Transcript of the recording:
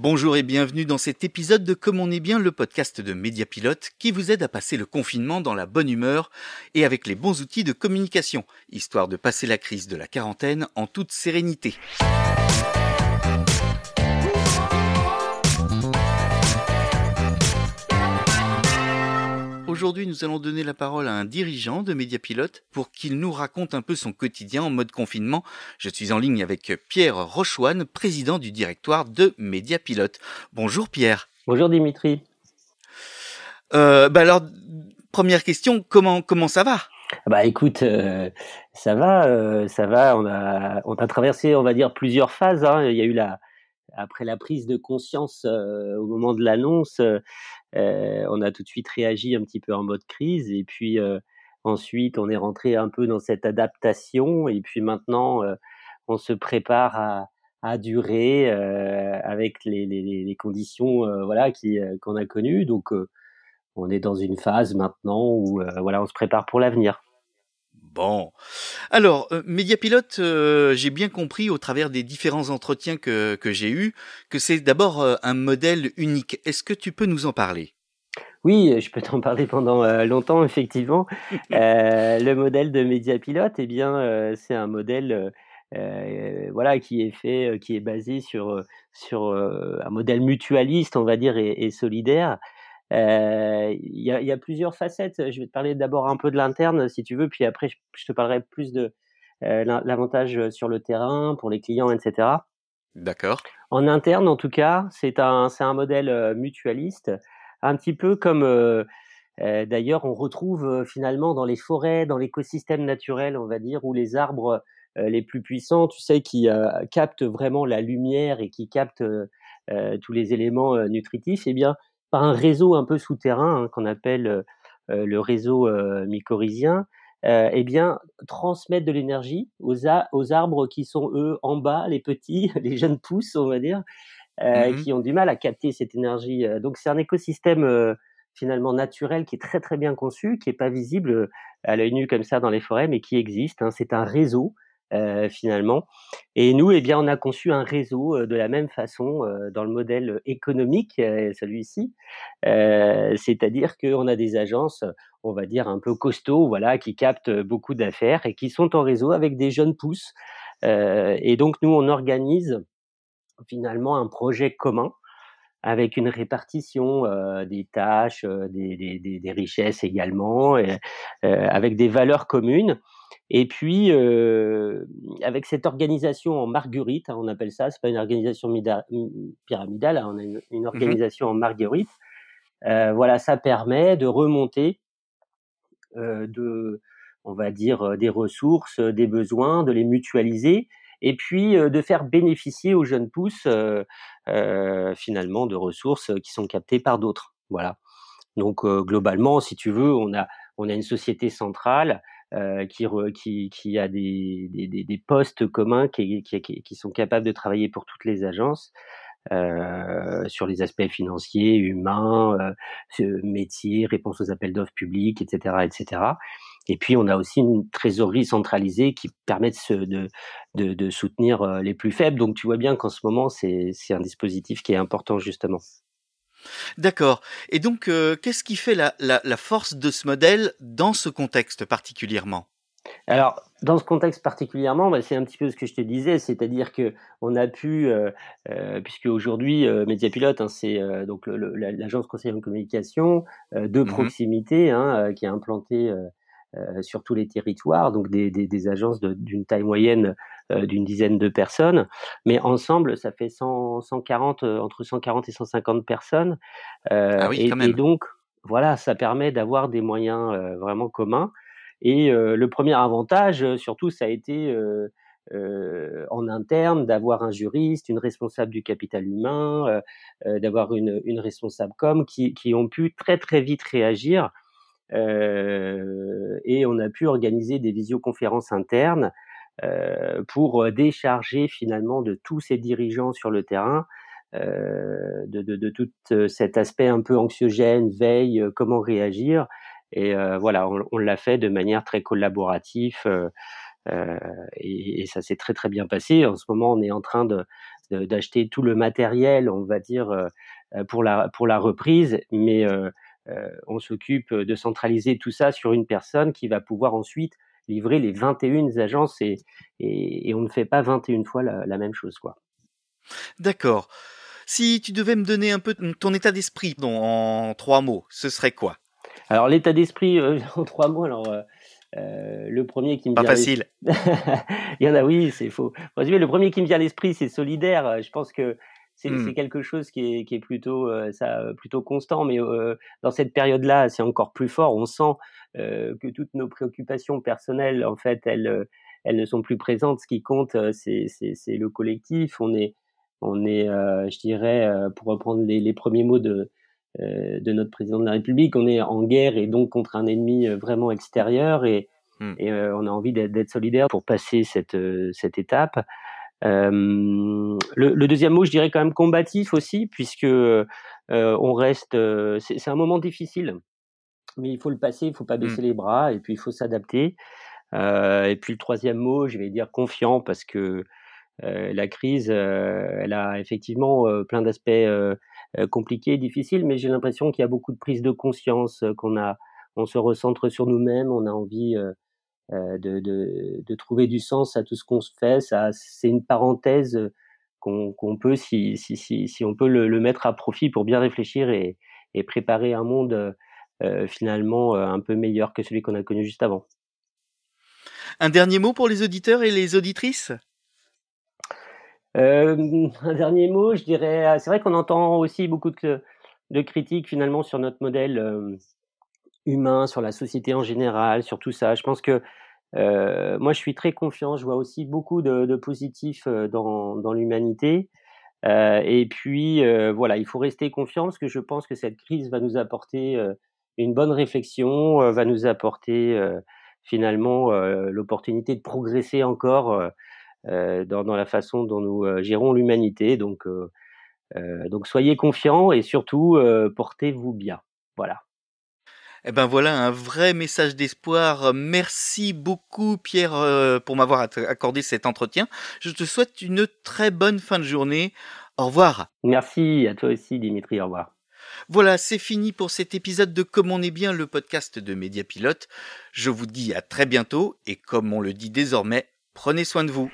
Bonjour et bienvenue dans cet épisode de Comme on est bien, le podcast de Mediapilote qui vous aide à passer le confinement dans la bonne humeur et avec les bons outils de communication, histoire de passer la crise de la quarantaine en toute sérénité. Aujourd'hui, nous allons donner la parole à un dirigeant de Mediapilote pour qu'il nous raconte un peu son quotidien en mode confinement. Je suis en ligne avec Pierre Rochoine, président du directoire de Mediapilote. Bonjour Pierre. Bonjour Dimitri. Euh, bah alors, première question, comment comment ça va? Bah écoute, euh, ça va, euh, ça va. On a on a traversé, on va dire, plusieurs phases. Hein. Il y a eu la après la prise de conscience au moment de l'annonce, on a tout de suite réagi un petit peu en mode crise et puis ensuite on est rentré un peu dans cette adaptation et puis maintenant on se prépare à, à durer avec les, les, les conditions voilà qui qu'on a connues donc on est dans une phase maintenant où voilà on se prépare pour l'avenir. Bon. Alors, euh, Mediapilote, euh, j'ai bien compris au travers des différents entretiens que, que j'ai eus que c'est d'abord euh, un modèle unique. Est-ce que tu peux nous en parler? Oui, je peux t'en parler pendant euh, longtemps, effectivement. Le modèle de Mediapilote, eh bien, c'est un modèle euh, voilà, qui est fait, qui est basé sur, sur un modèle mutualiste, on va dire, et, et solidaire. Euh, Il y, a, y, a, plusieurs facettes. Je vais te parler d'abord un peu de l'interne, si tu veux, puis après, je, te parlerai plus de euh, l'avantage sur le terrain, pour les clients, etc. D'accord. En interne, en tout cas, c'est un, un modèle euh, mutualiste, un petit peu comme, euh, euh, d'ailleurs, on retrouve euh, finalement dans les forêts, dans l'écosystème naturel, on va dire, où les arbres les plus puissants, tu sais, qui captent vraiment la lumière et qui captent tous les éléments nutritifs, eh bien, par un réseau un peu souterrain hein, qu'on appelle le réseau mycorhizien, euh, eh bien, transmettre de l'énergie aux, aux, arbres qui sont eux en bas, les petits, les jeunes pousses, on va dire, euh, mmh qui ont du mal à capter cette énergie. Donc, c'est un écosystème euh, finalement naturel qui est très très bien conçu, qui est pas visible à l'œil nu comme ça dans les forêts, mais qui existe. Hein. C'est un réseau euh, finalement. Et nous, eh bien, on a conçu un réseau euh, de la même façon euh, dans le modèle économique, celui-ci, c'est-à-dire qu'on a des agences, on va dire un peu costauds, voilà, qui captent beaucoup d'affaires et qui sont en réseau avec des jeunes pousses. et donc nous, on organise finalement un projet commun avec une répartition euh, des tâches, euh, des, des, des, richesses également, euh, avec des valeurs communes. Et puis, avec cette organisation en marguerite, hein, on appelle ça, c'est pas une organisation pyramidale, hein, on a une, une mmh organisation en marguerite. voilà, ça permet de remonter de, on va dire, des ressources, des besoins, de les mutualiser et puis de faire bénéficier aux jeunes pousses finalement de ressources qui sont captées par d'autres. Voilà. Donc globalement, si tu veux, on a on a une société centrale euh, qui, a des, des, des, postes communs qui, qui, sont capables de travailler pour toutes les agences euh, sur les aspects financiers, humains, euh, métiers, réponse aux appels d'offres publics, etc., etc. Et puis, on a aussi une trésorerie centralisée qui permet de, de, de, de soutenir euh, les plus faibles. Donc, tu vois bien qu'en ce moment, c'est un dispositif qui est important, justement. D'accord. Et donc, euh, qu'est-ce qui fait la, la, la, force de ce modèle dans ce contexte particulièrement? Alors, dans ce contexte particulièrement, bah, c'est un petit peu ce que je te disais, c'est-à-dire que on a pu, euh, euh, puisque aujourd'hui euh, Mediapilote, hein, c'est donc l'agence conseillère en communication de mmh proximité hein, qui est implantée sur tous les territoires, donc des, des, des agences d'une taille moyenne d'une dizaine de personnes, mais ensemble ça fait 100, 140 entre 140 et 150 personnes, ah oui, et, et, donc voilà, ça permet d'avoir des moyens vraiment communs. Et euh, le premier avantage, euh, surtout, ça a été euh, euh, en interne d'avoir un juriste, une responsable du capital humain, euh, d'avoir une, une, responsable com qui, qui, ont pu très très vite réagir. Euh, et on a pu organiser des visioconférences internes pour décharger finalement de tous ces dirigeants sur le terrain de, de, tout cet aspect un peu anxiogène, veille, comment réagir et euh, voilà, on, l'a fait de manière très collaborative. Euh, euh, et, ça s'est très très bien passé. En ce moment, on est en train d'acheter tout le matériel, on va dire, pour la pour la reprise, mais on s'occupe de centraliser tout ça sur une personne qui va pouvoir ensuite livrer les 21 agences et, et, on ne fait pas 21 fois la, la même chose, quoi. D'accord. Si tu devais me donner un peu ton état d'esprit en trois mots, ce serait quoi? Alors l'état d'esprit euh, en trois mots, alors euh, euh, le premier qui me Pas facile. Il y en a, oui, c'est faux. Le premier qui me vient à l'esprit, c'est solidaire. Je pense que c'est mmh. quelque chose qui est, qui est plutôt, ça, plutôt constant, mais dans cette période-là, c'est encore plus fort. On sent que toutes nos préoccupations personnelles, en fait, elles, elles ne sont plus présentes. Ce qui compte, c'est le collectif. On est, on est, euh, je dirais, euh, pour reprendre les, premiers mots de, euh, de notre président de la République, on est en guerre et donc contre un ennemi vraiment extérieur et, hmm. on a envie d'être solidaire pour passer cette, cette étape. Le, deuxième mot, je dirais quand même combatif aussi, puisque on reste. c'est un moment difficile, mais il faut le passer, il faut pas baisser hmm. les bras, et puis il faut s'adapter. et puis le troisième mot, je vais dire confiant, parce que euh, la crise, euh, elle a effectivement euh, plein d'aspects compliqués, difficiles, mais j'ai l'impression qu'il y a beaucoup de prise de conscience, qu'on a, on se recentre sur nous-mêmes, on a envie de, de, trouver du sens à tout ce qu'on se fait. Ça, c'est une parenthèse qu'on, peut, si, si, si, si, on peut le, mettre à profit pour bien réfléchir et, et préparer un monde finalement un peu meilleur que celui qu'on a connu juste avant. Un dernier mot pour les auditeurs et les auditrices? Euh, un dernier mot, je dirais, c'est vrai qu'on entend aussi beaucoup de, de, critiques finalement sur notre modèle euh, humain, sur la société en général, sur tout ça. Je pense que euh, moi, je suis très confiant. Je vois aussi beaucoup de, de positifs dans, dans l'humanité. et puis, voilà, il faut rester confiant parce que je pense que cette crise va nous apporter une bonne réflexion, va nous apporter finalement l'opportunité de progresser encore euh, dans, dans, la façon dont nous euh, gérons l'humanité. Donc, euh, donc soyez confiants et surtout portez-vous bien. Voilà. Eh ben voilà un vrai message d'espoir. Merci beaucoup Pierre pour m'avoir accordé cet entretien. Je te souhaite une très bonne fin de journée. Au revoir. Merci à toi aussi Dimitri. Au revoir. Voilà, c'est fini pour cet épisode de Comme on est bien, le podcast de Média Pilote. Je vous dis à très bientôt et comme on le dit désormais, Prenez soin de vous.